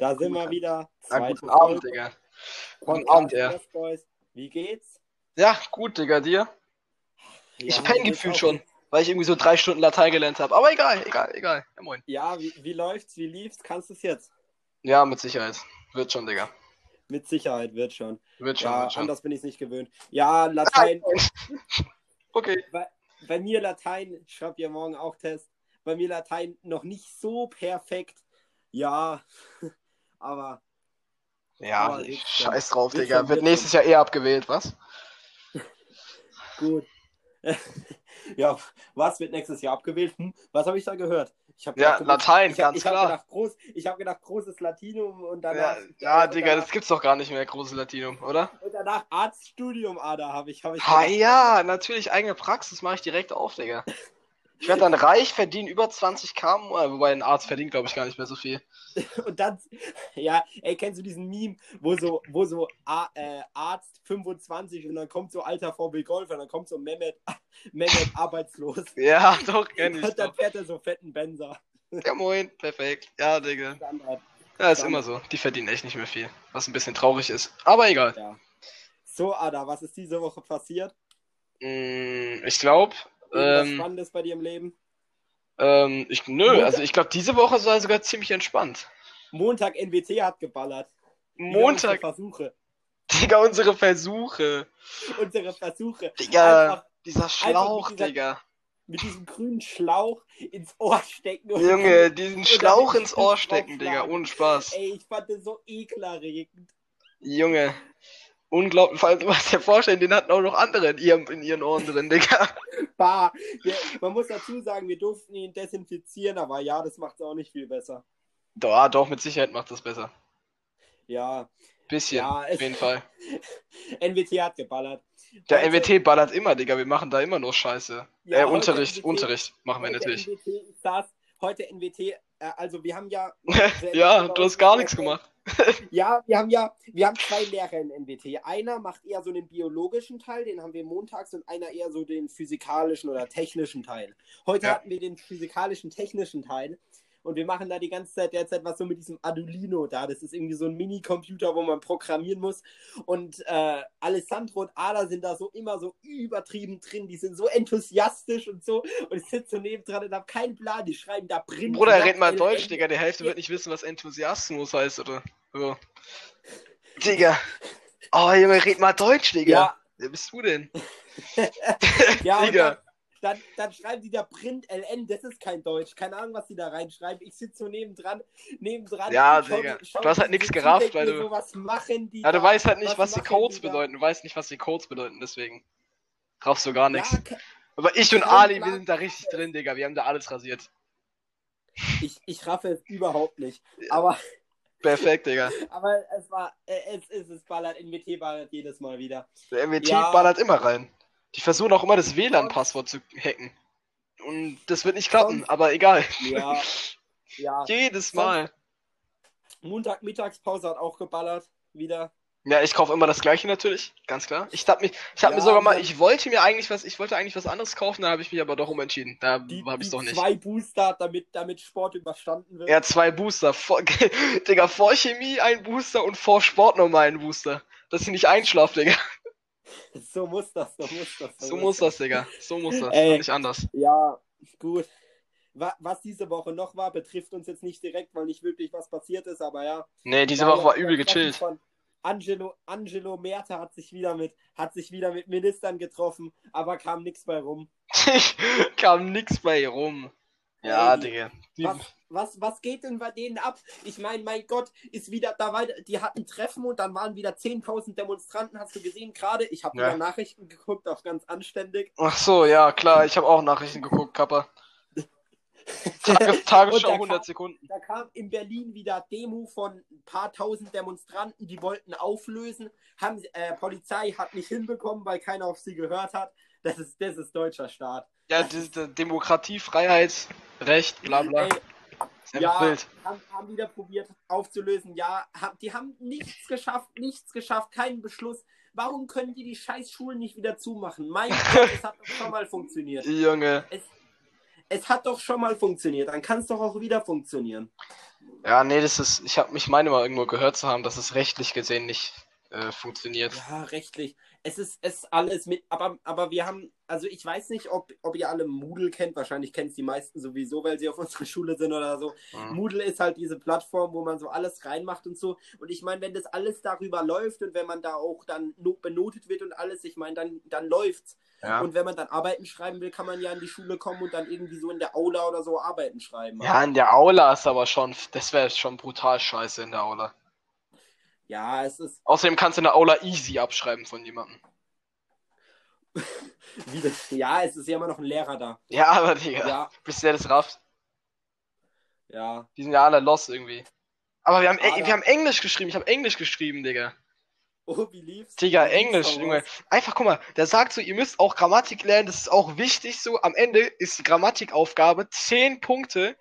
Da sind wir wieder. Zweite guten Abend. Digga. Guten Abend, ja. Wie geht's? Ja, gut, Digga, dir? Ich Ja, penne mir geht's gefühlt schon, weil ich irgendwie so drei Stunden Latein gelernt habe. Aber egal, egal, egal. Ja, moin. Ja, wie, wie läuft's? Wie lief's? Kannst du es jetzt? Ja, mit Sicherheit. Wird schon, Digga. Mit Sicherheit wird schon. Wird schon, Ja, wird schon. anders bin ich nicht gewöhnt. Ja, Latein. Okay. bei, bei mir Latein, ich schreibe ja morgen auch Test. Bei mir Latein noch nicht so perfekt. Ja, aber Ja, Aber schon. scheiß drauf, Wird Digga. Wird nächstes Jahr eh abgewählt, was? gut. ja, was wird nächstes Jahr abgewählt? Hm? Was habe ich da gehört? Ich hab Ja, gedacht, Latein, ich hab, ganz ich hab klar. Gedacht, groß, ich habe gedacht, großes Latinum und danach. Ja, ja und Digga, danach, das gibt's doch gar nicht mehr, große Latinum, oder? Und danach Arztstudium, Ada, habe ich. Hab ich Ha, gedacht. ja, natürlich, eigene Praxis mache ich direkt auf, Digga. Ich werde dann reich, verdiene über 20 km, wobei ein Arzt verdient, glaube ich, gar nicht mehr so viel. Und dann, ja, ey, kennst du diesen Meme, wo so, wo so A, äh, Arzt 25 und dann kommt so alter VW Golf und dann kommt so Mehmet, Mehmet arbeitslos. Ja, doch, kenn ich Und dann doch. fährt er so fetten Benzer. Ja, moin, perfekt. Ja, Digga. Standard. Ja, ist immer so. Die verdienen echt nicht mehr viel. Was ein bisschen traurig ist. Aber egal. Ja. So, Ada, was ist diese Woche passiert? Mm, ich glaube, Irgendwas ähm, Spannendes bei dir im Leben? ähm, ich, nö, Montag- also ich glaube, diese Woche war sogar ziemlich entspannt. Montag NWT hat geballert. Montag, Unsere Versuche. Digga, unsere Versuche. Unsere Versuche. Digga, Einfach dieser Schlauch, dieser- Digga. mit diesem grünen Schlauch ins Ohr stecken. Junge, diesen Schlauch ins Ohr stecken, Digga, ohne Spaß. Ey, ich fand das so ekelerregend. Junge. Unglaublich, vor allem, du musst dir vorstellen, den hatten auch noch andere in ihrem, in ihren Ohren drin, Digga. Bah. Wir, man muss dazu sagen, wir durften ihn desinfizieren, aber ja, das macht es auch nicht viel besser. Doch, doch, mit Sicherheit macht das besser. Ja, Bisschen, Ja, auf jeden Fall. NWT hat geballert. Der Heute- NWT ballert immer, Digga, wir machen da immer nur Scheiße. Ja, äh, Unterricht, NWT Unterricht machen wir natürlich. NWT, saß, heute NWT, äh, also wir haben ja. Ja, du hast gar nichts gemacht. Ja, wir haben ja, wir haben zwei Lehrer in NWT. Einer macht eher so den biologischen Teil, den haben wir montags, und einer eher so den physikalischen oder technischen Teil. Heute Ja. hatten wir den physikalischen, technischen Teil. Und wir machen da die ganze Zeit derzeit was so mit diesem Arduino da. Das ist irgendwie so ein Mini-Computer, wo man programmieren muss. Und äh, Alessandro und Ada sind da so immer so übertrieben drin. Die sind so enthusiastisch und so. Und ich sitze so nebendran und habe keinen Plan. Die schreiben da Print. Bruder, red mal. Deutsch, Digga. Die Hälfte wird nicht wissen, was Enthusiasmus heißt, oder? So. Digga. Oh, Junge, red mal Deutsch, Digga. Ja, Wer bist du denn? Ja, Digga. Dann, dann, schreiben die da Print LN, das ist kein Deutsch. Keine Ahnung, was die da reinschreiben. Ich sitze so nebendran, nebendran. Ja, Digga. Du hast halt so gerafft, weil du- So, was machen die Ja, du da? weißt halt nicht, was, die machen Codes die bedeuten. Du weißt nicht, was die Codes bedeuten, deswegen. Raffst du gar nichts. Ja, Aber ich und Ali, wir sind da richtig drin, Digga. Wir haben da alles rasiert. ich, ich raffe es überhaupt nicht. Aber, Perfekt, Digga. aber es war, äh, es ist, es ballert, NWT ballert jedes Mal wieder. Der MWT Ja. ballert immer rein. Die versuchen auch immer das WLAN-Passwort zu hacken. Und das wird nicht klappen, Sonst- aber egal. Ja, ja. Jedes Mal. Montag Mittagspause hat auch geballert, wieder. Ja, ich kaufe immer das gleiche natürlich, ganz klar. Ich hab mich, ich habe Ja, mir sogar mal, ich wollte mir eigentlich was, ich wollte eigentlich was anderes kaufen, da habe ich mich aber doch umentschieden. Da habe ich doch nicht. zwei Booster, damit, damit Sport überstanden wird. Ja, zwei Booster. Vor, Digga, vor Chemie ein Booster und vor Sport nochmal ein Booster. Dass ich nicht einschlafe, Digga. So muss das, so muss das. So muss das, Digga. So muss das. Ey. Nicht anders. Ja, gut. Wa- Was diese Woche noch war, betrifft uns jetzt nicht direkt, weil nicht wirklich was passiert ist, aber ja. Nee, diese War Woche war übel gechillt. Von Angelo, Angelo Merte hat sich wieder mit, hat sich wieder mit Ministern getroffen, aber kam nichts bei rum. Kam nix bei rum. Ja, Ey, die- Digga. Was, was, was geht denn bei denen ab? Ich meine, mein Gott, ist wieder da weiter. Die hatten Treffen und dann waren wieder 10.000 Demonstranten. Hast du gesehen gerade? Ich habe Ja. wieder Nachrichten geguckt, auf ganz anständig. Ach so, ja, klar. Ich habe auch Nachrichten geguckt, Kappa. Tage, Tagesschau Und da 100 kam- Sekunden. Da kam in Berlin wieder Demo von ein paar tausend Demonstranten, die wollten auflösen. Haben, äh, Polizei hat nicht hinbekommen, weil keiner auf sie gehört hat. Das ist, das ist deutscher Staat. Ja, diese Demokratie, Freiheit, Recht, bla bla. Ey, ja, wild. haben, haben wieder probiert aufzulösen. Ja, hab, die haben nichts geschafft, nichts geschafft, keinen Beschluss. Warum können die die scheiß Schulen nicht wieder zumachen? Mein Gott, es hat doch schon mal funktioniert. Junge. Es hat doch schon mal funktioniert. Dann kann es doch auch wieder funktionieren. Ja, nee, das ist, ich habe mich meine mal irgendwo gehört zu haben, dass es rechtlich gesehen nicht äh, funktioniert. Ja, rechtlich. Es ist, es ist alles mit, aber, aber wir haben, also ich weiß nicht, ob, ob ihr alle Moodle kennt, wahrscheinlich kennt es die meisten sowieso, weil sie auf unserer Schule sind oder so. Mhm. Moodle ist halt diese Plattform, wo man so alles reinmacht und so. Und ich meine, wenn das alles darüber läuft und wenn man da auch dann no- benotet wird und alles, ich meine, dann, dann läuft's. Ja. Und wenn man dann Arbeiten schreiben will, kann man ja in die Schule kommen und dann irgendwie so in der Aula oder so Arbeiten schreiben. ja, in der Aula ist aber schon, das wäre schon brutal scheiße in der Aula. Ja, es ist, Außerdem kannst du in der Aula easy abschreiben von jemandem. wie das, ja, es ist ja immer noch ein Lehrer da. Ja, aber Digga, Ja, bis der das rafft. ja. Die sind ja alle lost irgendwie. Aber wir haben, Aber- wir haben Englisch geschrieben. Ich habe Englisch geschrieben, Digga. Oh, wie lief's? Digga, Englisch? Junge. Einfach, guck mal, der sagt so, ihr müsst auch Grammatik lernen, das ist auch wichtig so. Am Ende ist die Grammatikaufgabe 10 Punkte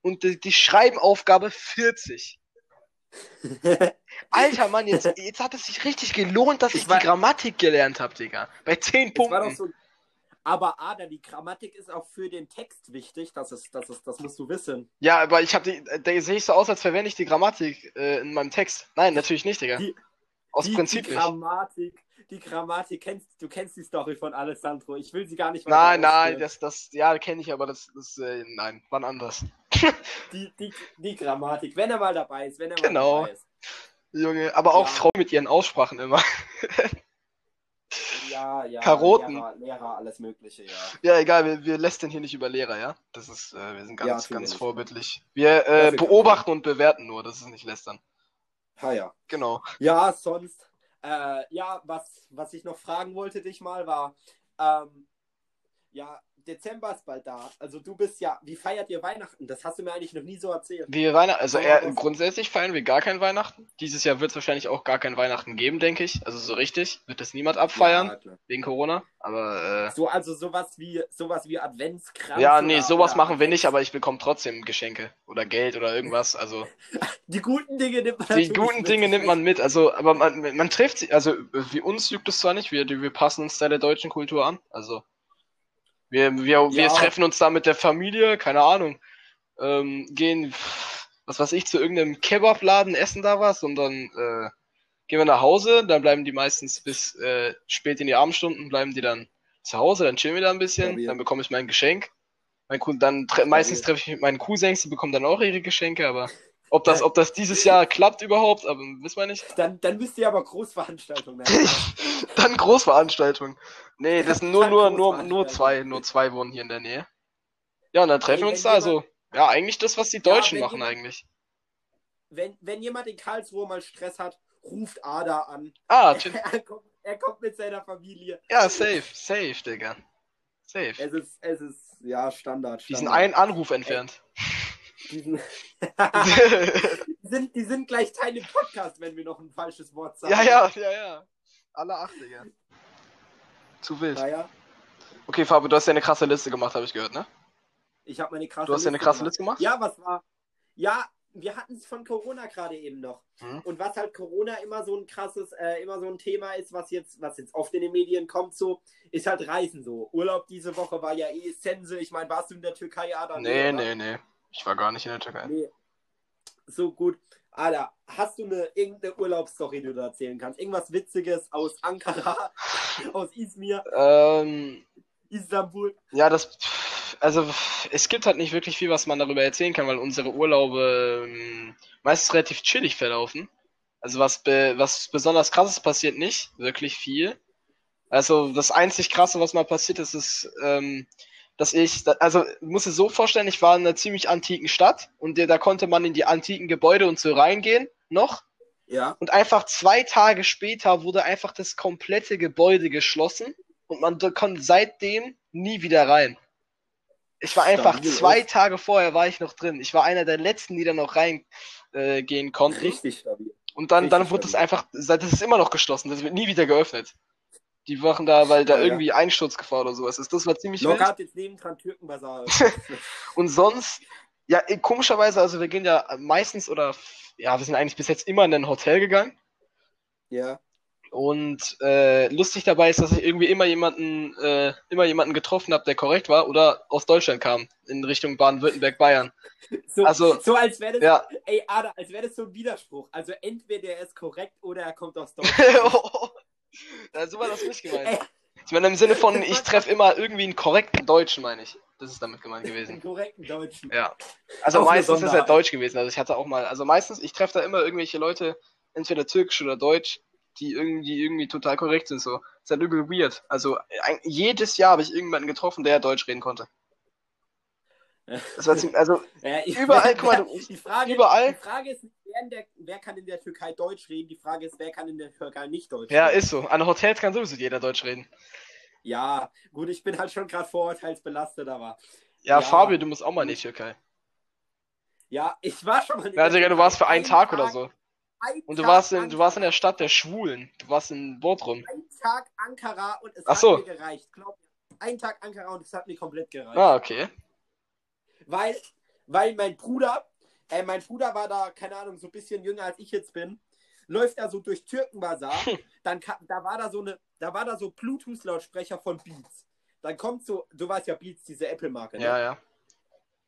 und die, die Schreibenaufgabe 40. Alter Mann, jetzt, jetzt hat es sich richtig gelohnt, dass ich, Ich war- die Grammatik gelernt habe, Digga. Bei 10 Es war doch Punkten. so. Aber Ada, die Grammatik ist auch für den Text wichtig. Das ist, das ist, das musst du wissen. Ja, aber ich habe die, da sehe ich so aus, als verwende ich die Grammatik äh, in meinem Text. Nein, natürlich nicht, Digga. Die- Aus die, Prinzip die. Grammatik, die Grammatik kennst du kennst die Story von Alessandro. Ich will sie gar nicht Nein, nein, das, das, ja, kenne ich, aber das, das, äh, nein, wann anders. die, die, die Grammatik, wenn er mal dabei ist, wenn er Genau. mal dabei ist. Junge, aber auch Ja. Frauen mit ihren Aussprachen immer. Ja, ja. Karotten. Lehrer, Lehrer, alles Mögliche, ja. Ja, egal, wir, wir lästern hier nicht über Lehrer, ja? Das ist, äh, wir sind Ja, ganz, wir ganz vorbildlich. Wir äh, beobachten und bewerten nur, das ist nicht lästern. Ha, ja. Genau. Ja, sonst, äh, ja, was, was ich noch fragen wollte dich mal war, ähm, ja, Dezember ist bald da. Also du bist ja, wie feiert ihr Weihnachten? Das hast du mir eigentlich noch nie so erzählt. Wir Weihnachten, also eher, grundsätzlich feiern wir gar kein Weihnachten. Dieses Jahr wird es wahrscheinlich auch gar kein Weihnachten geben, denke ich. Also so richtig wird das niemand abfeiern, Ja, wegen Corona. Aber, so, also sowas wie sowas wie Adventskranz. äh, ja, nee, sowas machen wir nicht, aber ich bekomme trotzdem Geschenke oder Geld oder irgendwas. Also Die guten Dinge nimmt man Die guten mit. Dinge nimmt man mit, also, aber man, man trifft sich, also, wie uns juckt es zwar nicht, wir, wir passen uns da der deutschen Kultur an, also, wir, wir, wir Ja. treffen uns da mit der Familie, keine Ahnung, ähm, gehen, was weiß ich, zu irgendeinem Kebabladen, essen da was und dann, äh, gehen wir nach Hause, dann bleiben die meistens bis, äh, spät in die Abendstunden, bleiben die dann zu Hause, dann chillen wir da ein bisschen, Stabil. dann bekomme ich mein Geschenk, mein Cou- dann tre meistens treffe ich meinen Cousins, die bekommen dann auch ihre Geschenke, aber ob das, ob das dieses Jahr klappt überhaupt, aber wissen wir nicht. Dann, dann müsst ihr aber Großveranstaltungen machen. Dann Großveranstaltung. Nee, das sind nur, nur, nur, nur Großveranstaltung. zwei, nur zwei wohnen hier in der Nähe. Ja, und dann treffen wir Ey, uns da, also, ja, eigentlich das, was die Deutschen wenn machen jemand- eigentlich. Wenn, wenn jemand in Karlsruhe mal Stress hat, ruft Ada an. Ah. Er kommt, er kommt mit seiner Familie. ja, safe, safe, Digga. Safe. Es ist, es ist, ja, Standard. Die sind Standard. einen Anruf entfernt. Die sind, die, sind, die sind gleich Teil im Podcast, wenn wir noch ein falsches Wort sagen. ja, ja, ja, ja. Alle acht, Digga. Zu wild. Naja, Okay, Fabio, du hast ja eine krasse Liste gemacht, habe ich gehört, ne? ich habe meine krasse Du hast ja eine krasse Liste gemacht? Ja, was war? Ja, wir hatten es von Corona gerade eben noch. Mhm. Und was halt Corona immer so ein krasses, äh, immer so ein Thema ist, was jetzt, was jetzt oft in den Medien kommt, so, ist halt Reisen so. Urlaub diese Woche war ja eh Sense. Ich meine, warst du in der Türkei, Adam? Nee, oder? nee, nee. Ich war gar nicht in der Türkei. Nee. So gut. Alter, hast du eine irgendeine Urlaubsstory, die du da erzählen kannst? Irgendwas Witziges aus Ankara, aus Izmir, Ähm, Istanbul? Ja, das. Also, es gibt halt nicht wirklich viel, was man darüber erzählen kann, weil unsere Urlaube ähm, meistens relativ chillig verlaufen. Also, was, be was besonders krasses passiert nicht. Wirklich viel. Also, das einzig krasse, was mal passiert ist, ist, ähm, dass ich, also, muss es so vorstellen, ich war in einer ziemlich antiken Stadt und da konnte man in die antiken Gebäude und so reingehen, noch. Ja. Und einfach zwei Tage später wurde einfach das komplette Gebäude geschlossen und man konnte seitdem nie wieder rein. Ich war einfach Stabil, zwei echt? Tage vorher war ich noch drin. Ich war einer der letzten, die da noch rein äh, gehen konnten. Richtig stabil. Und dann, dann wurde es einfach, seit- das ist immer noch geschlossen. Das wird nie wieder geöffnet. Die machen da, weil da Ja, ja. irgendwie Einsturzgefahr oder sowas ist. Das war ziemlich Locker wild. jetzt nebendran Türkenbazar. Und sonst, ja, eh, komischerweise, also wir gehen ja meistens oder, ja, wir sind eigentlich bis jetzt immer in ein Hotel gegangen. ja. Und äh, lustig dabei ist, dass ich irgendwie immer jemanden, äh, immer jemanden getroffen habe, der korrekt war oder aus Deutschland kam, in Richtung Baden-Württemberg, Bayern. So, Also, so als wäre das, Ja. ey, Ada, als wäre das so ein Widerspruch. Also entweder er ist korrekt oder er kommt aus Deutschland. Ja, so war das nicht gemeint. Ey. Ich meine im Sinne von, ich treffe immer irgendwie einen korrekten Deutschen, meine ich. Das ist damit gemeint Einen gewesen. korrekten Deutschen. Ja. Also Auch eine meistens ist er. Deutsch gewesen. Also ich hatte auch mal, also meistens, ich treffe da immer irgendwelche Leute, entweder türkisch oder deutsch, die irgendwie, irgendwie total korrekt sind. So. ist halt übel weird. Also ein, jedes Jahr habe ich irgendjemanden getroffen, der Deutsch reden konnte. Das war ziemlich, also Ja, ich- Überall, guck mal, die Frage, überall- Die Frage ist wer, der, wer kann in der Türkei Deutsch reden. Die Frage ist, wer kann in der Türkei nicht Deutsch ja, reden. ist so. An Hotels kann sowieso jeder Deutsch reden. Ja, gut, ich bin halt schon gerade vorurteilsbelastet, aber Ja, Ja. Fabio, du musst auch mal in die Türkei. ja, ich war schon mal in Ja, der Digga, du warst für einen Ein Tag oder so. Und du Tag warst in, du warst in der Stadt der Schwulen. Du warst in Bodrum. Ein Tag Ankara und es Ach hat so. mir gereicht. Glaub mir. Ein Tag Ankara und es hat mir komplett gereicht. Ah, okay. Weil, weil mein Bruder, äh, mein Bruder war da, keine Ahnung, so ein bisschen jünger als ich jetzt bin, läuft er so durch Türkenbazar, dann da war da so eine, da war da so Bluetooth-Lautsprecher von Beats. Dann kommt so, du weißt ja Beats, diese Apple-Marke, ne? Ja, ja.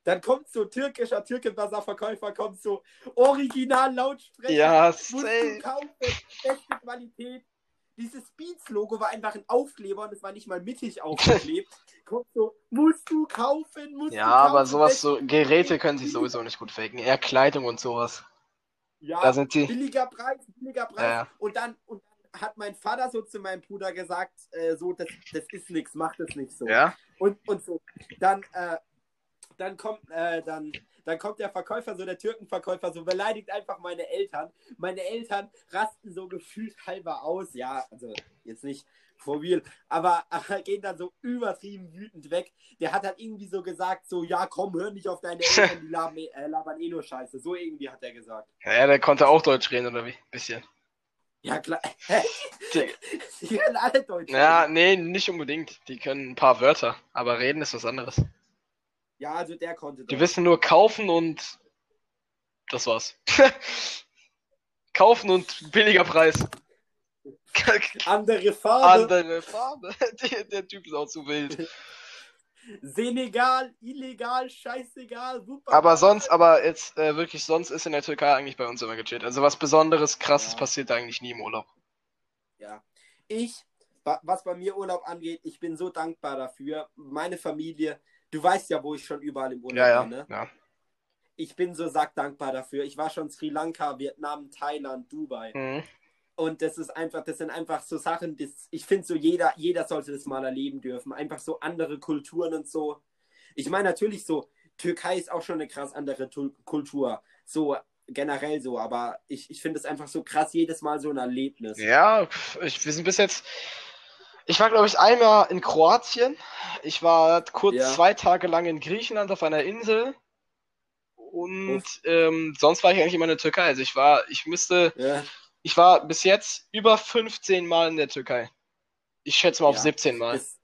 Dann kommt so türkischer Türkenbazar-Verkäufer, kommt so Original-Lautsprecher. Ja, Musst du safe. kaufen, beste Qualität. Dieses Beats-Logo war einfach ein Aufkleber und es war nicht mal mittig aufgeklebt. Kommt so, musst du kaufen, musst Ja, du kaufen. aber sowas, so Geräte können sich sowieso nicht gut faken. Eher Kleidung und sowas. Ja, Da sind die. billiger Preis, billiger Preis. Ja, ja. Und, dann, und dann hat mein Vater so zu meinem Bruder gesagt, äh, so, das, das ist nichts, mach das nicht so. Ja? Und, und so. Dann, äh, dann kommt, äh, dann, dann kommt der Verkäufer, so der Türkenverkäufer, so beleidigt einfach meine Eltern. Meine Eltern rasten so gefühlt halber aus. Ja, also jetzt nicht for real, aber, aber gehen dann so übertrieben wütend weg. Der hat halt irgendwie so gesagt, so, ja, komm, hör nicht auf deine Eltern, die labern, äh, labern eh nur Scheiße. So irgendwie hat er gesagt. Ja, der konnte auch Deutsch reden, oder wie? Bisschen. Ja, klar. Die können alle Deutsch. Ja, nee, nicht unbedingt. Die können ein paar Wörter, aber reden ist was anderes. Ja, also der konnte Die Deutsch. wissen nur kaufen und das war's. kaufen und billiger Preis. Andere Farbe. Andere Farbe. Der, der Typ ist auch zu wild. Senegal, illegal, scheißegal, super. Aber sonst, aber jetzt äh, wirklich, sonst ist in der Türkei eigentlich bei uns immer gechillt. Also was Besonderes, krasses Ja. passiert da eigentlich nie im Urlaub. Ja. Ich, wa- was bei mir Urlaub angeht, ich bin so dankbar dafür. Meine Familie, du weißt ja, wo ich schon überall im Urlaub Ja, ja. bin, ne? ja. Ich bin so sackdankbar dafür. Ich war schon Sri Lanka, Vietnam, Thailand, Dubai. Mhm. Und das ist einfach, das sind einfach so Sachen, das, ich finde so, jeder, jeder sollte das mal erleben dürfen. Einfach so andere Kulturen und so. Ich meine natürlich so, Türkei ist auch schon eine krass andere Tu- Kultur. So generell so, aber ich, ich finde es einfach so krass, jedes Mal so ein Erlebnis. Ja, ich, wir sind bis jetzt. Ich war, glaube ich, einmal in Kroatien. Ich war kurz Ja. zwei Tage lang in Griechenland auf einer Insel. Und ähm, sonst war ich eigentlich immer in der Türkei. Also ich war, ich müsste, Ja. ich war bis jetzt über 15 Mal in der Türkei. Ich schätze mal auf Ja. 17 Mal. Das,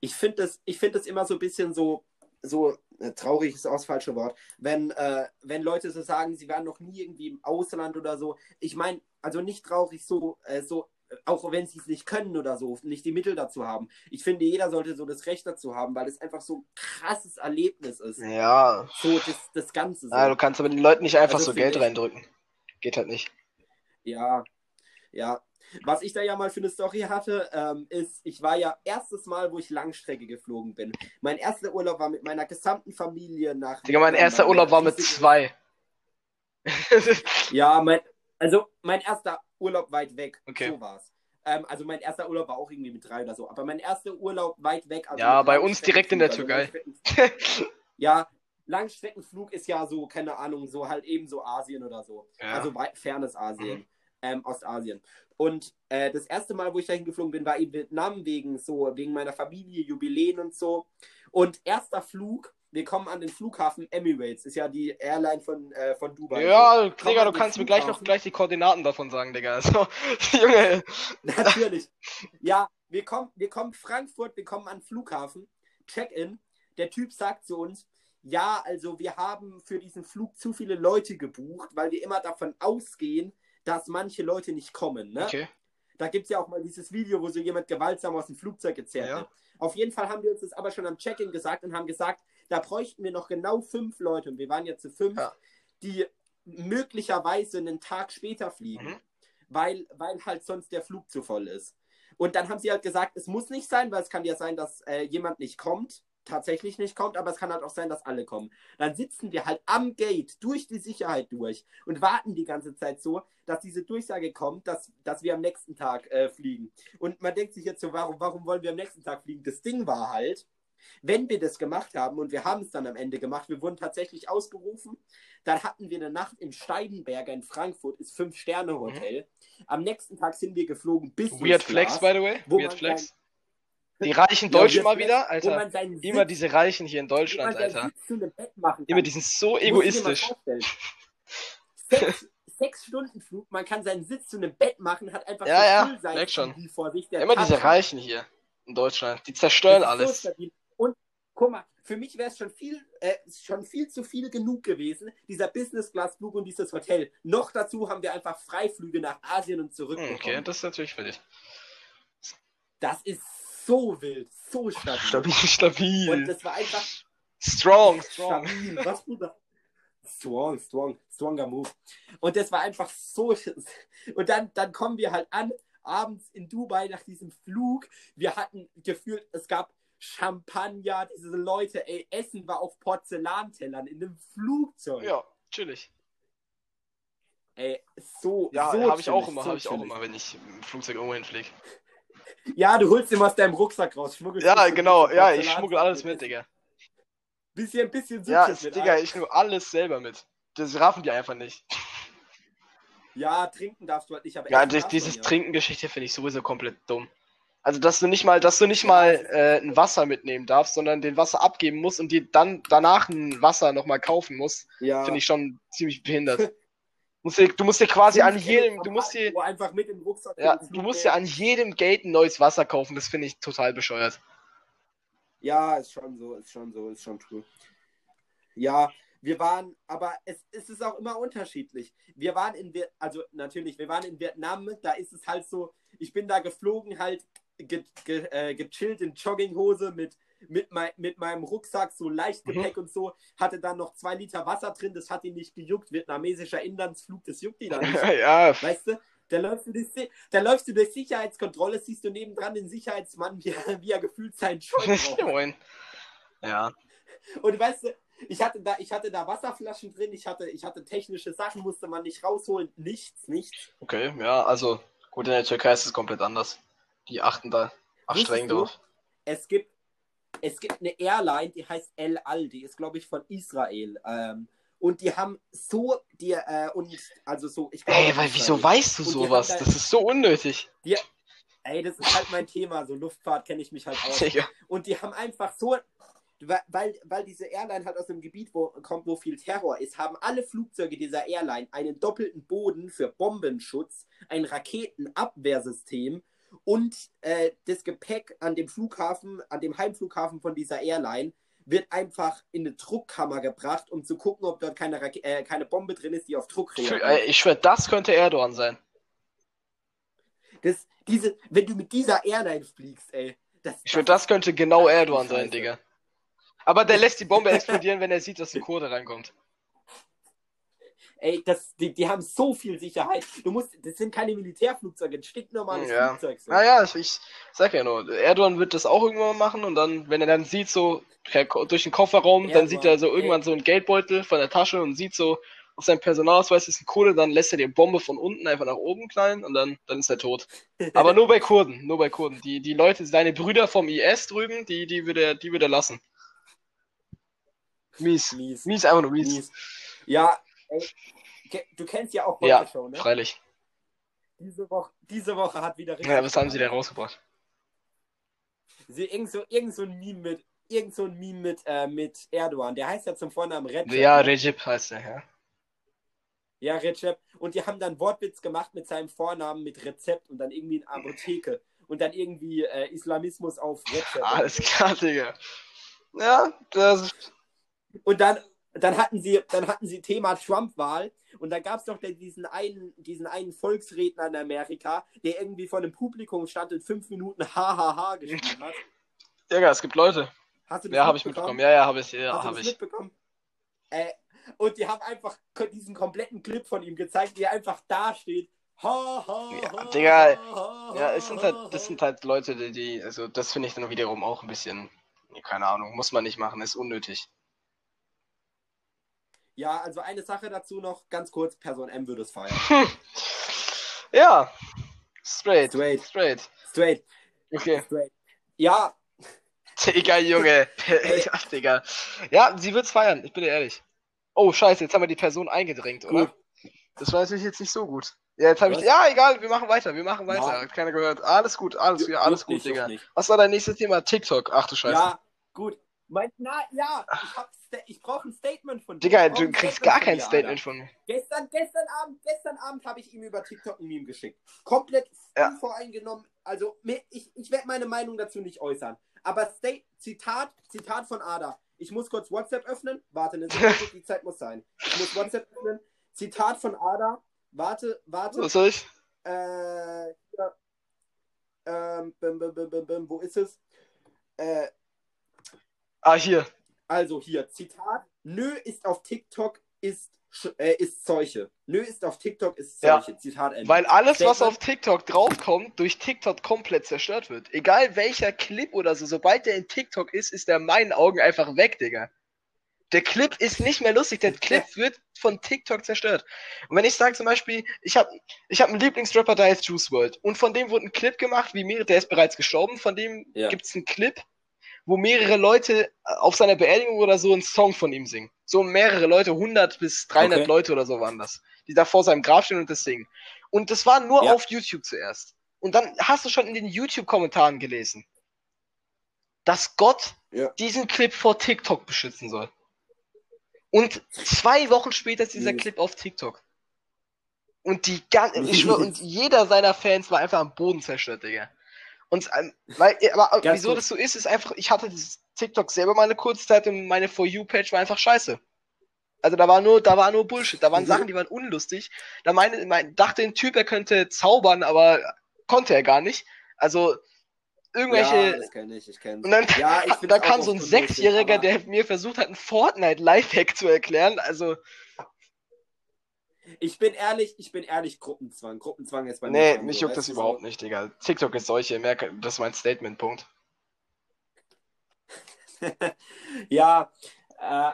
ich finde das, ich find das immer so ein bisschen so, so äh, traurig ist auch das falsche Wort, wenn, äh, wenn Leute so sagen, sie waren noch nie irgendwie im Ausland oder so. Ich meine, also nicht traurig so, äh, so, auch wenn sie es nicht können oder so, nicht die Mittel dazu haben. Ich finde, jeder sollte so das Recht dazu haben, weil es einfach so ein krasses Erlebnis ist. Ja. So das, das Ganze. So. ja, du kannst aber den Leuten nicht einfach Also so Geld reindrücken. Geht halt nicht. Ja, ja. Was ich da ja mal für eine Story hatte, ähm, ist, ich war ja erstes Mal, wo ich Langstrecke geflogen bin. Mein erster Urlaub war mit meiner gesamten Familie nach. Digga, mein erster Urlaub war mit zwei. Ja, mein, also mein erster Urlaub weit weg. Okay. So war's. Ähm, also mein erster Urlaub war auch irgendwie mit drei oder so. Aber mein erster Urlaub weit weg. Also Ja, bei uns direkt in der Türkei. also Langstrecken- ja, Langstreckenflug ist ja so, keine Ahnung, so halt eben so Asien oder so. Ja. Also weit, fernes Asien. Mhm. Ähm, Ostasien. Und äh, das erste Mal, wo ich dahin geflogen bin, war in Vietnam wegen so, wegen meiner Familie, Jubiläen und so. Und erster Flug, wir kommen an den Flughafen Emirates, ist ja die Airline von, äh, von Dubai. Ja, Digga, du kannst mir gleich noch gleich die Koordinaten davon sagen, Digga. Also, Junge. Natürlich. Ja, wir kommen, wir kommen Frankfurt, wir kommen an den Flughafen, Check-in. Der Typ sagt zu uns, ja, also wir haben für diesen Flug zu viele Leute gebucht, weil wir immer davon ausgehen, dass manche Leute nicht kommen. Ne? Okay. Da gibt es ja auch mal dieses Video, wo so jemand gewaltsam aus dem Flugzeug gezerrt Ja. wird. Auf jeden Fall haben wir uns das aber schon am Check-in gesagt und haben gesagt, da bräuchten wir noch genau fünf Leute, und wir waren ja zu fünf, Ja. die möglicherweise einen Tag später fliegen, Mhm. weil, weil halt sonst der Flug zu voll ist. Und dann haben sie halt gesagt, es muss nicht sein, weil es kann ja sein, dass äh, jemand nicht kommt, tatsächlich nicht kommt, aber es kann halt auch sein, dass alle kommen. Dann sitzen wir halt am Gate durch die Sicherheit durch und warten die ganze Zeit so, dass diese Durchsage kommt, dass, dass wir am nächsten Tag äh, fliegen. Und man denkt sich jetzt so, warum, warum wollen wir am nächsten Tag fliegen? Das Ding war halt, wenn wir das gemacht haben und wir haben es dann am Ende gemacht, wir wurden tatsächlich ausgerufen, dann hatten wir eine Nacht im Steigenberger in Frankfurt, ist Fünf-Sterne-Hotel. Am nächsten Tag sind wir geflogen bis Weird Flex, by the way. Weird Flex. Die reichen Deutschen mal wieder, Alter. Immer Sitz- diese Reichen hier in Deutschland, Alter. Immer, die sind so egoistisch. Sechs, sechs Stunden Flug, man kann seinen Sitz zu einem Bett machen, hat einfach Ja, so ja, merk schon. Vor sich. Immer diese Touch- Reichen hier in Deutschland. Die zerstören so alles. stabil. Und guck mal, für mich wäre es schon viel, äh, schon viel zu viel genug gewesen, dieser Business-Class-Flug und dieses Hotel. Noch dazu haben wir einfach Freiflüge nach Asien und zurück. Hm, Okay, bekommen. das ist natürlich für dich. Das ist so wild, so stabil. Stabil, Und stabil. das war einfach Strong, strong. stabil. Was, Bruder? Strong, strong, stronger Move. Und das war einfach so. Und dann, dann kommen wir halt an, abends in Dubai nach diesem Flug. Wir hatten gefühlt, es gab Champagner, diese Leute, ey, Essen war auf Porzellantellern in einem Flugzeug. Ja, chillig. Ey, so, Ja, so habe ich auch immer, so habe ich auch immer, wenn ich im Flugzeug irgendwo hinfliege. Ja, du holst immer aus deinem Rucksack raus. schmuggelst Ja, genau, ja, ich schmuggel alles mit, Digga. Bisschen, bisschen Ja, Süßes mit Digga, ein. ich nur alles selber mit. Das raffen die einfach nicht. Ja, trinken darfst du halt nicht, aber Ja, dieses ja. Trinkengeschichte finde ich sowieso komplett dumm. Also, dass du nicht mal, dass du nicht mal äh, ein Wasser mitnehmen darfst, sondern den Wasser abgeben musst und dir dann danach ein Wasser nochmal kaufen musst, Ja. finde ich schon ziemlich behindert. Musst dir, du musst dir quasi an jedem, du musst dir, einfach mit im Rucksack ja, du musst dir an jedem Gate ein neues Wasser kaufen. Das finde ich total bescheuert. Ja, ist schon so, ist schon so, ist schon true. Ja, wir waren, aber es, es ist auch immer unterschiedlich. Wir waren in, also natürlich, wir waren in Vietnam, da ist es halt so, ich bin da geflogen, halt ge, ge, äh, gechillt in Jogginghose mit, mit, mein, mit meinem Rucksack, so Leichtgepäck und so, hatte dann noch zwei Liter Wasser drin, das hat ihn nicht gejuckt, vietnamesischer Inlandsflug, das juckt ihn da nicht. ja, Weißt du, da läufst du, durch, da läufst du durch Sicherheitskontrolle, siehst du nebendran den Sicherheitsmann, wie, er- wie er gefühlt seinen Scheun braucht. Ja, Und weißt du, ich hatte da, ich hatte da Wasserflaschen drin, ich hatte, ich hatte technische Sachen, musste man nicht rausholen. Nichts, nichts. okay, ja, also gut, in der Türkei ist es komplett anders. Die achten da streng drauf. Es gibt, es gibt eine Airline, die heißt El Al, die ist, glaube ich, von Israel. Ähm, und die haben so, die, äh, und also so, ich glaube. Ey, weil wieso weißt du die sowas? da- Das ist so unnötig. Ey, das ist halt mein Thema, so Luftfahrt kenne ich mich halt aus. Digga. Und die haben einfach so, weil, weil diese Airline halt aus einem Gebiet wo, kommt, wo viel Terror ist, haben alle Flugzeuge dieser Airline einen doppelten Boden für Bombenschutz, ein Raketenabwehrsystem und äh, das Gepäck an dem Flughafen, an dem Heimflughafen von dieser Airline wird einfach in eine Druckkammer gebracht, um zu gucken, ob dort keine, Rake äh, keine Bombe drin ist, die auf Druck reagiert. äh, ich schwör, das könnte Erdogan sein. Das, diese, wenn du mit dieser Airline fliegst, ey. Das, Ich schwör, das könnte genau Erdogan sein. Digga. Aber der lässt die Bombe explodieren, wenn er sieht, dass ein Kurde reinkommt. Ey, das, die, die haben so viel Sicherheit. Du musst, das sind keine Militärflugzeuge, ein stinknormales Ja. Flugzeug. So. Naja, ich, ich sag ja nur, Erdogan wird das auch irgendwann machen und dann, wenn er dann sieht, so durch den Kofferraum, dann Erdogan, sieht er so ey. irgendwann so einen Geldbeutel von der Tasche und sieht so, auf seinem Personalausweis ist ein Kohle, dann lässt er die Bombe von unten einfach nach oben knallen und dann, dann ist er tot. Aber nur bei Kurden, nur bei Kurden. Die, die Leute, seine Brüder vom IS drüben, die, die würde er, die würde er lassen. Mies. Mies. Mies, einfach nur mies. Mies. Ja, ey, du kennst ja auch Ja, heute Show, ne? Freilich. Diese Woche, diese Woche hat wieder richtig. Ja, was haben sie denn rausgebracht? Sie, irgend, so, irgend so ein Meme mit, irgend so ein Meme mit, äh, mit Erdogan. Der heißt ja zum Vornamen Recep. Ja, ne? Recep heißt er, ja. Ja, Recep. Und die haben dann Wortwitz gemacht mit seinem Vornamen mit Rezept und dann irgendwie eine Apotheke. Und dann irgendwie äh, Islamismus auf Recep. Alles klar, Digga. Ja, das Und dann, dann hatten sie, dann hatten sie Thema Trump-Wahl und da gab es doch diesen einen, diesen einen Volksredner in Amerika, der irgendwie vor einem Publikum stand und fünf Minuten hahaha geschrieben hat. Ja, es gibt Leute. Hast du das Ja, habe ich mitbekommen. Ja, ja, habe ich, ja, Hast du habe das ich. mitbekommen? Äh, und die haben einfach diesen kompletten Clip von ihm gezeigt, wie er einfach da steht. Ha, ha, Ja, ha, Digga, Ja, es sind ha, halt, ha. das sind halt Leute, die, die also das finde ich dann wiederum auch ein bisschen, keine Ahnung, muss man nicht machen, ist unnötig. Ja, also eine Sache dazu noch, ganz kurz, Person M würde es feiern. Ja, straight, Straight. straight. Straight, Okay. straight. Ja, Digga, Junge. ja, Digga. Ja, sie wird's feiern, ich bin dir ehrlich. Oh, scheiße, jetzt haben wir die Person eingedrängt, oder? Gut. Das war natürlich jetzt nicht so gut. Ja, jetzt habe ich. Ja, egal, wir machen weiter, wir machen weiter. Hat keiner gehört. Alles gut, alles, ja, alles gut, Digga. Was war dein nächstes Thema? TikTok. Ach du Scheiße. Ja, gut. Mein, na, ja, ich, ich brauche ein Statement von dir. Digga, du kriegst gar kein Statement von mir. Gestern, gestern Abend, gestern Abend habe ich ihm über TikTok ein Meme geschickt. Komplett Ja. unvoreingenommen. Also, ich, ich werde meine Meinung dazu nicht äußern. Aber State, Zitat, Zitat von Ada. Ich muss kurz WhatsApp öffnen. Warte eine Sekunde, die Zeit muss sein. Ich muss WhatsApp öffnen. Zitat von Ada. Warte, warte. Was soll ich? Äh, ja. ähm, bim, bim, bim, bim, bim, wo ist es? Äh, Ah, hier. also hier, Zitat. Nö ist auf TikTok ist, äh, ist Seuche. Nö ist auf TikTok ist Ja. Seuche. Zitat Ende. Weil alles, was auf TikTok draufkommt, durch TikTok komplett zerstört wird. Egal welcher Clip oder so, sobald der in TikTok ist, ist der in meinen Augen einfach weg, Digga. Der Clip ist nicht mehr lustig, der Clip wird von TikTok zerstört. Und wenn ich sage zum Beispiel, ich habe ich hab einen Lieblingsrapper, der heißt Juice WRLD. Und von dem wurde ein Clip gemacht, wie mehrere, der ist bereits gestorben, von dem Ja. gibt's einen Clip, wo mehrere Leute auf seiner Beerdigung oder so einen Song von ihm singen. So mehrere Leute, 100 bis 300 Okay. Leute oder so waren das, die da vor seinem Grab stehen und das singen. Und das war nur Ja. auf YouTube zuerst. Und dann hast du schon in den YouTube-Kommentaren gelesen, dass Gott Ja. diesen Clip vor TikTok beschützen soll. Und zwei Wochen später ist dieser. Clip auf TikTok. Und die ganze, ich schwör, und jeder seiner Fans war einfach am Boden zerstört, Digga. Und, ähm, weil, aber Ganz wieso kurz. das so ist, ist einfach, ich hatte dieses TikTok selber mal eine kurze Zeit und meine For You-Page war einfach scheiße. Also da war nur, da war nur Bullshit, da waren Mhm. Sachen, die waren unlustig. Da meine, mein, dachte ein Typ, er könnte zaubern, aber konnte er gar nicht. Also, irgendwelche, Ja, das kenne ich, ich kenne und dann, Ja, ich find's da auch kam so ein Sechsjähriger, der mir versucht hat, einen Fortnite-Lifehack zu erklären. Also, Ich bin ehrlich, ich bin ehrlich, Gruppenzwang. Gruppenzwang ist bei nee, schon mich juckt das überhaupt nicht, Digga. TikTok ist solche, merke, das ist mein Statement, Punkt. ja, äh,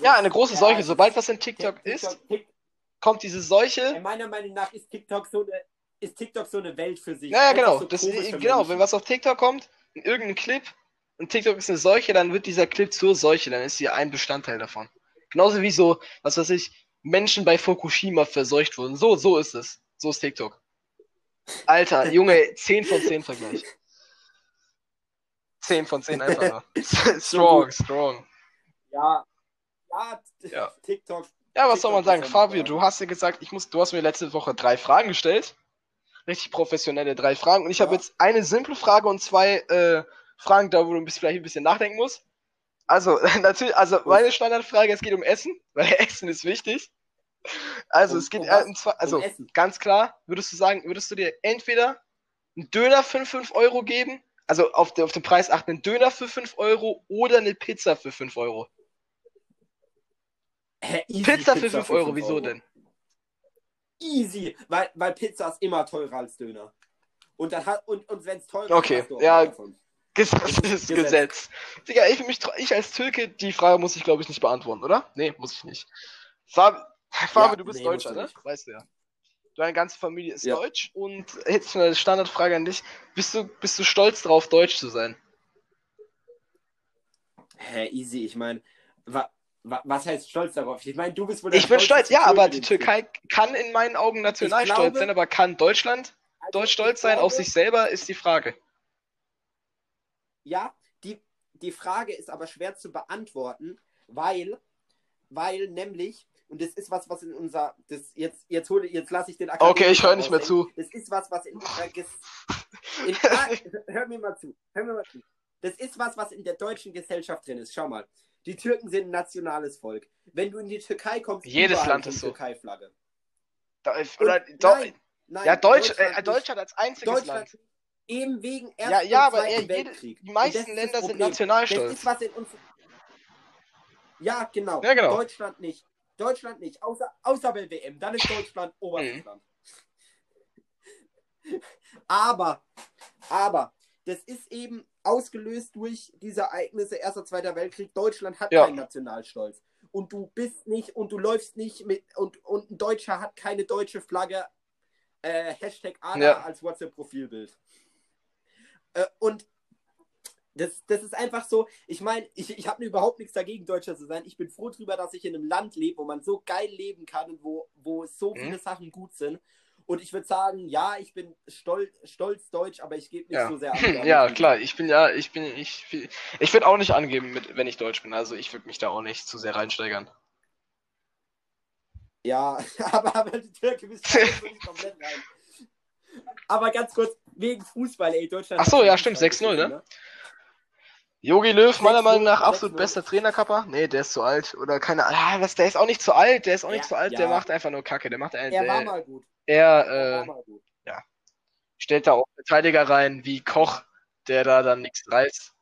Ja, eine große Seuche. Sobald was in TikTok ist, TikTok, Tik- kommt diese Seuche. meiner Meinung nach ist TikTok so eine, ist TikTok so eine Welt für sich. Ja, ja, Einfach genau. so Das, genau, Menschen. wenn was auf TikTok kommt, in irgendein Clip, und TikTok ist eine Seuche, dann wird dieser Clip zur Seuche, dann ist sie ein Bestandteil davon. Genauso wie so, was weiß ich, Menschen bei Fukushima verseucht wurden. So, so ist es. So ist TikTok. Alter, Junge, 10 von 10 Vergleich. 10 von 10 einfach strong, strong. Ja, ja, Ja. TikTok. Ja, was soll man sagen? Fabio, du hast ja gesagt, ich muss, du hast mir letzte Woche drei Fragen gestellt. Richtig professionelle drei Fragen. Und ich habe Ja. jetzt eine simple Frage und zwei äh, Fragen, da wo du ein bisschen, vielleicht ein bisschen nachdenken musst. Also, natürlich, also meine Standardfrage, es geht um Essen, weil Essen ist wichtig. Also Um- es geht um äh, was? zwar, also Um ganz klar, würdest du sagen, würdest du dir entweder einen Döner für 5 Euro geben, also auf, den- auf den Preis achten, einen Döner für 5 Euro oder eine Pizza für 5 Euro? Hä, easy, Pizza für 5 Euro, wieso denn? Easy, weil, weil Pizza ist immer teurer als Döner. Und, dann hat, und, und wenn es teurer Okay, ist, auch ja. davon. Gesetz Das ist ist Gesetz. Digga, ich, mich, ich als Türke, die Frage muss ich, glaube ich, nicht beantworten, oder? Nee, muss ich nicht. Fabi, Ja, du bist nee, Deutscher, ne? Weißt du ja. Deine ganze Familie ist Ja. deutsch und jetzt eine Standardfrage an dich. Bist du, bist du stolz drauf, deutsch zu sein? Hä, easy, ich meine, wa, wa, was heißt stolz darauf? Ich meine, du bist wohl der Ich bin stolz, ja, aber die Türkei kann in meinen Augen national glaube- stolz sein, aber kann Deutschland. Also, stolz sein glaube, auf sich selber, ist die Frage. Ja, die, die Frage ist aber schwer zu beantworten, weil, weil nämlich, und das ist was, was in unser, das jetzt, jetzt hole, jetzt lasse ich den Okay, ich höre nicht mehr zu. Das ist was, was in unserer, Ges in, ah, hör mir mal zu, hör mir mal zu. Das ist was, was in der deutschen Gesellschaft drin ist. Schau mal, Die Türken sind ein nationales Volk. Wenn du in die Türkei kommst, Jedes Land ist so. Türkei-Flagge. Da, Und oder, Do nein, nein, ja, Deutsch, Deutschland äh. Deutschland als einziges Deutschland Land. Eben wegen Ja, Ersten ja, und aber Zweiten er, Weltkrieg. die meisten Länder sind nationalstolz. ist was in uns. Ja, genau. Ja, genau. Deutschland nicht. Deutschland nicht. Außer, außer bei WM. Dann ist Deutschland oberstes Mhm. Aber, aber, das ist eben ausgelöst durch diese Ereignisse Erster, Zweiter Weltkrieg. Deutschland hat Ja. keinen Nationalstolz. Und du bist nicht und du läufst nicht mit und, und ein Deutscher hat keine deutsche Flagge. Äh, Hashtag ADA Ja. als WhatsApp-Profilbild. Äh, und das, das ist einfach so, ich meine, ich, ich habe überhaupt nichts dagegen, Deutscher zu sein. Ich bin froh drüber, dass ich in einem Land lebe, wo man so geil leben kann und wo, wo so Mhm. viele Sachen gut sind. Und ich würde sagen, ja, ich bin stolz, stolz deutsch, aber ich gebe nicht Ja. so sehr an. ja, klar, ich bin ja, ich bin, ich, ich würde auch nicht angeben, mit, wenn ich Deutsch bin. Also ich würde mich da auch nicht zu sehr reinsteigern. Ja, aber, aber die Türke bist du nicht komplett rein. Aber ganz kurz, wegen Fußball, ey, Deutschland. Ach so, hat ja, stimmt, 6-0, gewonnen, ne? Yogi Löw, meiner 6-0, Meinung nach absolut 6-0. bester Trainerkapper. Nee, der ist zu alt. Oder keine Ahnung. Ah, was, der ist auch nicht zu alt. Der ist auch nicht Ja, zu alt. ja. Der macht einfach nur Kacke. Der macht einen, Er war der, mal gut. er Er äh, war mal gut. stellt da auch Verteidiger rein, wie Koch, der da dann nichts reißt.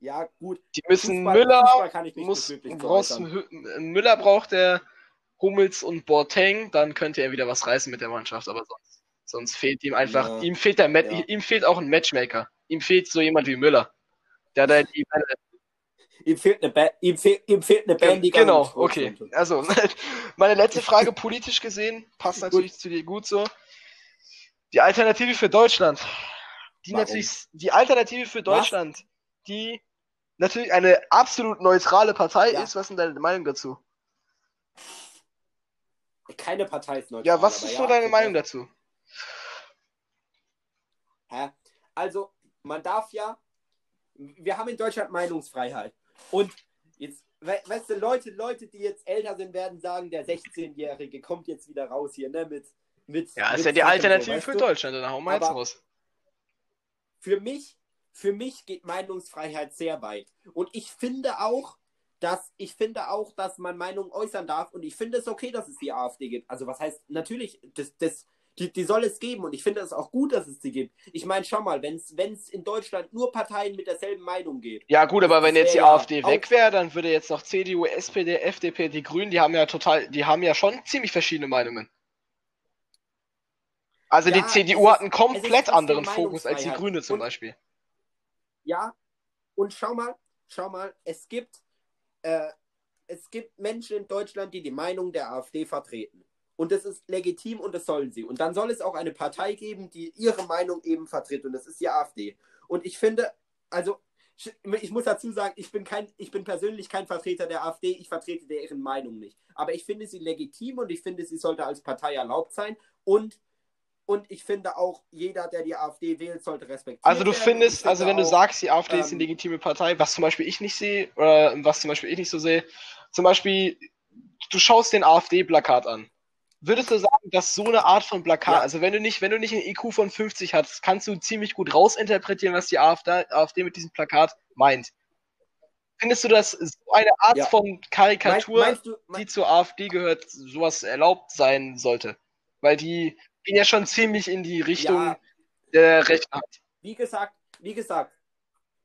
Ja, gut. Die müssen Fußball- Müller, Fußball kann ich mich muss, nicht brauchst, Müller braucht der Hummels und Boateng, dann könnte er wieder was reißen mit der Mannschaft, aber sonst, sonst fehlt ihm einfach, Ja. ihm fehlt der Ma Ja. ihm fehlt auch ein Matchmaker. Ihm fehlt so jemand wie Müller. Der da die, Ihm fehlt eine, ba ihm fehl ihm fehlt eine Band, die genau, okay. Also, meine letzte Frage politisch gesehen, passt Gut. natürlich zu dir gut so. Die Alternative für Deutschland. Die Warum? natürlich, die Alternative für Deutschland, die natürlich eine absolut neutrale Partei Ja. ist. Was ist denn deine Meinung dazu? Keine Partei ist neutral. Ja, was ist ja, so deine das- Meinung dazu? Hä? Also, man darf ja, wir haben in Deutschland Meinungsfreiheit. Und jetzt, we weißt du, Leute, Leute, die jetzt älter sind, werden sagen, der 16-Jährige kommt jetzt wieder raus hier, ne, mit, mit Ja, ist mit ja die Alternative weißt für du? Deutschland, dann hauen wir jetzt raus. Für mich, für mich geht Meinungsfreiheit sehr weit. Und ich finde auch, dass ich finde auch, dass man Meinungen äußern darf und ich finde es okay, dass es die AfD gibt. Also was heißt, natürlich, das, das, die, die soll es geben und ich finde es auch gut, dass es sie gibt. Ich meine, schau mal, wenn es in Deutschland nur Parteien mit derselben Meinung gibt. Ja, gut, aber wenn jetzt die ja AfD weg wäre, dann würde jetzt noch CDU, SPD, FDP, die Grünen, die haben ja total, die haben ja schon ziemlich verschiedene Meinungen. Also Ja, die CDU hat einen komplett anderen Fokus als die. Grüne zum Und- Beispiel. Ja, und schau mal, schau mal, es gibt, äh, es gibt Menschen in Deutschland, die die Meinung der AfD vertreten. Und das ist legitim und das sollen sie. Und dann soll es auch eine Partei geben, die ihre Meinung eben vertritt. Und das ist die AfD. Und ich finde, also, ich- muss dazu sagen, ich bin kein, ich bin persönlich kein Vertreter der AfD, ich vertrete deren Meinung nicht. Aber ich finde sie legitim und ich finde, sie sollte als Partei erlaubt sein. Und, und ich finde auch, jeder, der die AfD wählt, sollte respektiert Also du findest, ich also finde wenn du auch- sagst, die AfD ist eine ähm, legitime Partei, was zum Beispiel ich nicht sehe, oder was zum Beispiel ich nicht so sehe, zum Beispiel, du schaust den AfD-Plakat an. Würdest du sagen, dass so eine Art von Plakat, Ja. also wenn du nicht, wenn du nicht einen IQ von 50 hast, kannst du ziemlich gut rausinterpretieren, was die AfD, AfD mit diesem Plakat meint. Findest du, dass so eine Art Ja. von Karikatur, Mein- meinst du, die zur AfD gehört, sowas erlaubt sein sollte? Weil die gehen ja schon ziemlich in die Richtung Ja. der Rechten. Wie gesagt, wie gesagt,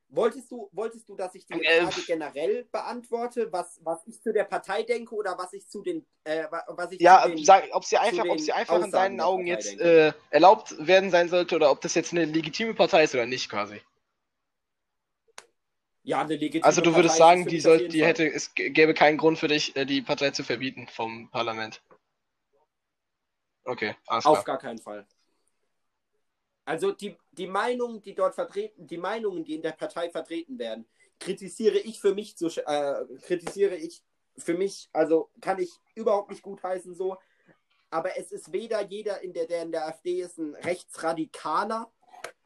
wolltest du, wolltest du, dass ich die Äh, Frage generell beantworte, was, was ich zu der Partei denke oder was ich zu den, äh, wa- was ich Ja, den, sag, ob sie einfach, ob sie einfach in deinen Augen jetzt äh, erlaubt werden sein sollte oder ob das jetzt eine legitime Partei ist oder nicht quasi. ja, eine legitime Also du würdest Partei sagen, die mich auf soll, jeden die hätte, es gäbe keinen Grund für dich, äh, die Partei zu verbieten vom Parlament. Okay, alles Auf klar. gar keinen Fall. Also die, die Meinungen, die dort vertreten, die Meinungen, die in der Partei vertreten werden, kritisiere ich für mich sch- äh, kritisiere ich für mich, also kann ich überhaupt nicht gutheißen so. Aber es ist weder jeder, in der, der in der AfD ist, ein Rechtsradikaler,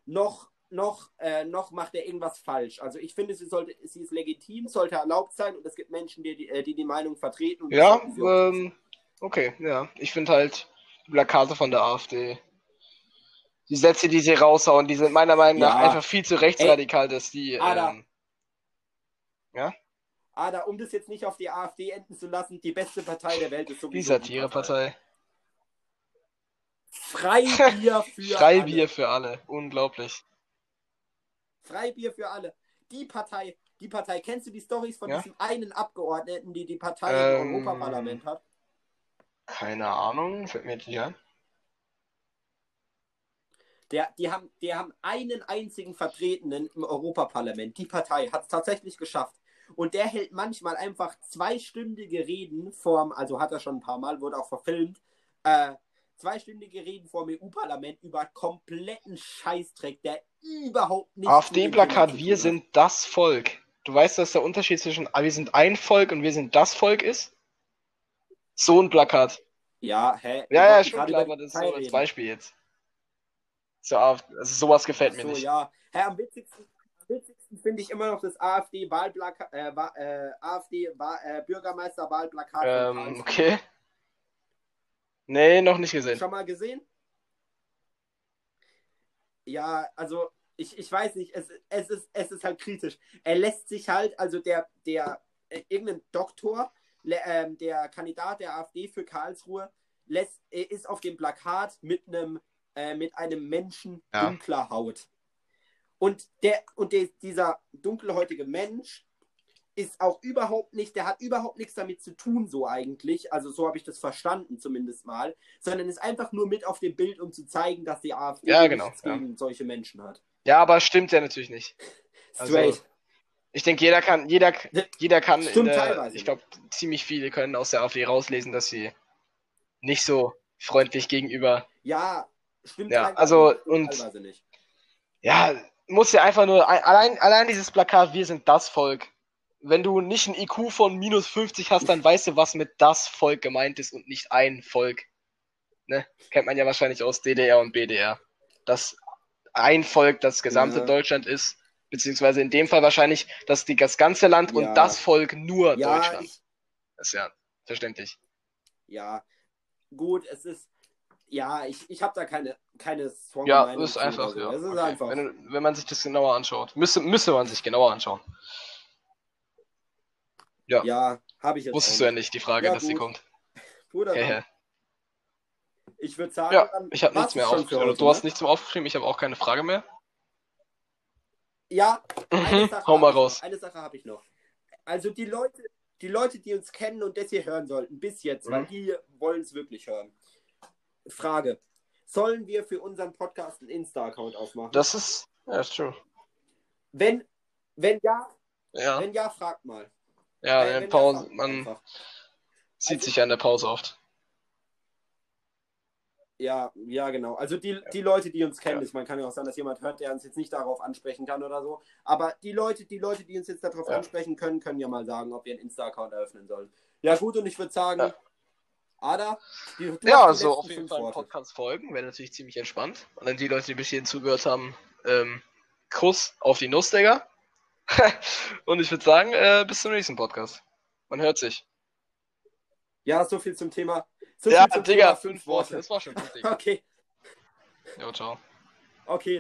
noch, noch, äh, noch macht er irgendwas falsch. Also ich finde, sie sollte, sie ist legitim, sollte erlaubt sein und es gibt Menschen, die die, äh, die, die Meinung vertreten. Ja, ähm, okay, ja. Ich finde halt die Plakate von der AfD, die Sätze, die sie raushauen, die sind meiner Meinung nach Ja. einfach viel zu rechtsradikal, dass die, Ada. ähm, ja? Ada, um das jetzt nicht auf die AfD enden zu lassen, die beste Partei der Welt ist Die sowieso Satirepartei. Freibier für Freibier alle. für alle. Unglaublich. Freibier für alle. Die Partei, die Partei, kennst du die Stories von Ja. diesem einen Abgeordneten, die die Partei im Ähm, Europaparlament hat? Keine Ahnung, fällt mir jetzt nicht ein. Der, die, haben, die haben einen einzigen Vertretenen im Europaparlament. Die Partei hat es tatsächlich geschafft. Und der hält manchmal einfach zweistündige Reden vorm, also hat er schon ein paar Mal, wurde auch verfilmt, äh, zweistündige Reden vorm EU-Parlament über kompletten Scheißdreck, der überhaupt nicht. AfD-Plakat, wir sind das Volk. Du weißt, dass der Unterschied zwischen ah, wir sind ein Volk und wir sind das Volk ist? So ein Plakat. Ja, hä? Ja, ja, schon klar, aber das ist so als. Beispiel jetzt. So, also sowas gefällt mir so, nicht. ja. Hä, am witzigsten, witzigsten finde ich immer noch das AfD-Wahlplakat, äh, äh, AfD-Bürgermeister-Wahlplakat. von Ähm, okay. Nee, noch nicht gesehen. Schon mal gesehen? Ja, also ich, ich weiß nicht, es, es, ist, es ist halt kritisch. Er lässt sich halt, also der, der äh, irgendein Doktor, ähm, der Kandidat der AfD für Karlsruhe, lässt, äh, ist auf dem Plakat mit einem äh, mit einem Menschen Ja. dunkler Haut. Und der und der, dieser dunkelhäutige Mensch ist auch überhaupt nicht, der hat überhaupt nichts damit zu tun, so eigentlich. Also so habe ich das verstanden, zumindest mal. Sondern ist einfach nur mit auf dem Bild, um zu zeigen, dass die AfD Ja, genau, nichts ja. gegen solche Menschen hat. Ja, aber stimmt ja natürlich nicht. Also, Straight. Ich denke, jeder kann, jeder, jeder kann, der, teilweise. ich glaube, ziemlich viele können aus der AfD rauslesen, dass sie nicht so freundlich gegenüber, ja, stimmt Ja, also, und- ja, muss ja einfach nur, allein, allein dieses Plakat, wir sind das Volk. Wenn du nicht ein IQ von minus 50 hast, dann weißt du, was mit das Volk gemeint ist und nicht ein Volk. Ne? Kennt man ja wahrscheinlich aus DDR und BDR. Dass ein Volk das gesamte Ja. Deutschland ist, beziehungsweise in dem Fall wahrscheinlich, dass die, das ganze Land Ja. und das Volk nur Ja, Deutschland. ich, ist ja verständlich. ja, gut, es ist, ja, ich, ich habe da keine, keine strong Ja, ist einfach, ja. Es ist Okay. einfach. Wenn, wenn man sich das genauer anschaut. Müsste, müsste man sich genauer anschauen. Ja. Ja, habe ich jetzt Wusstest auch du ja nicht. die Frage, Ja, dass sie gut. kommt. Bruder, dann, ich würde sagen, Ja, ich habe nichts mehr aufgeschrieben. heute, Du hast ne? nichts mehr aufgeschrieben, ich habe auch keine Frage mehr. Ja, eine Mhm, Sache Hau mal raus. Eine Sache habe ich noch. Also die Leute, die Leute, die uns kennen und das hier hören sollten, bis jetzt, weil Mhm. die wollen es wirklich hören. Frage. Sollen wir für unseren Podcast einen Insta-Account aufmachen? Das ist, ja, ist true. wenn, wenn ja, Ja, wenn ja, fragt mal. ja, in wenn Pause, fragt man einfach. sieht Also- sich an der Pause oft. Ja, ja, genau. Also die, die Leute, die uns kennen, Ja. ist, man kann ja auch sagen, dass jemand hört, der uns jetzt nicht darauf ansprechen kann oder so. Aber die Leute, die Leute, die uns jetzt darauf Ja. ansprechen können, können ja mal sagen, ob wir einen Insta-Account eröffnen sollen. Ja, gut, und ich würde sagen, Ja. Ada, die, Ja, also auf jeden Fall Worte. Podcast folgen, wäre natürlich ziemlich entspannt. Und dann die Leute, die bis hierhin zugehört haben, ähm, Kuss auf die Nuss, Digga. Und ich würde sagen, äh, bis zum nächsten Podcast. Man hört sich. Ja, so viel zum Thema. So Ja, Digga, Thema fünf Worte. Das war schon gut, Digga. Okay, Jo, ciao. okay.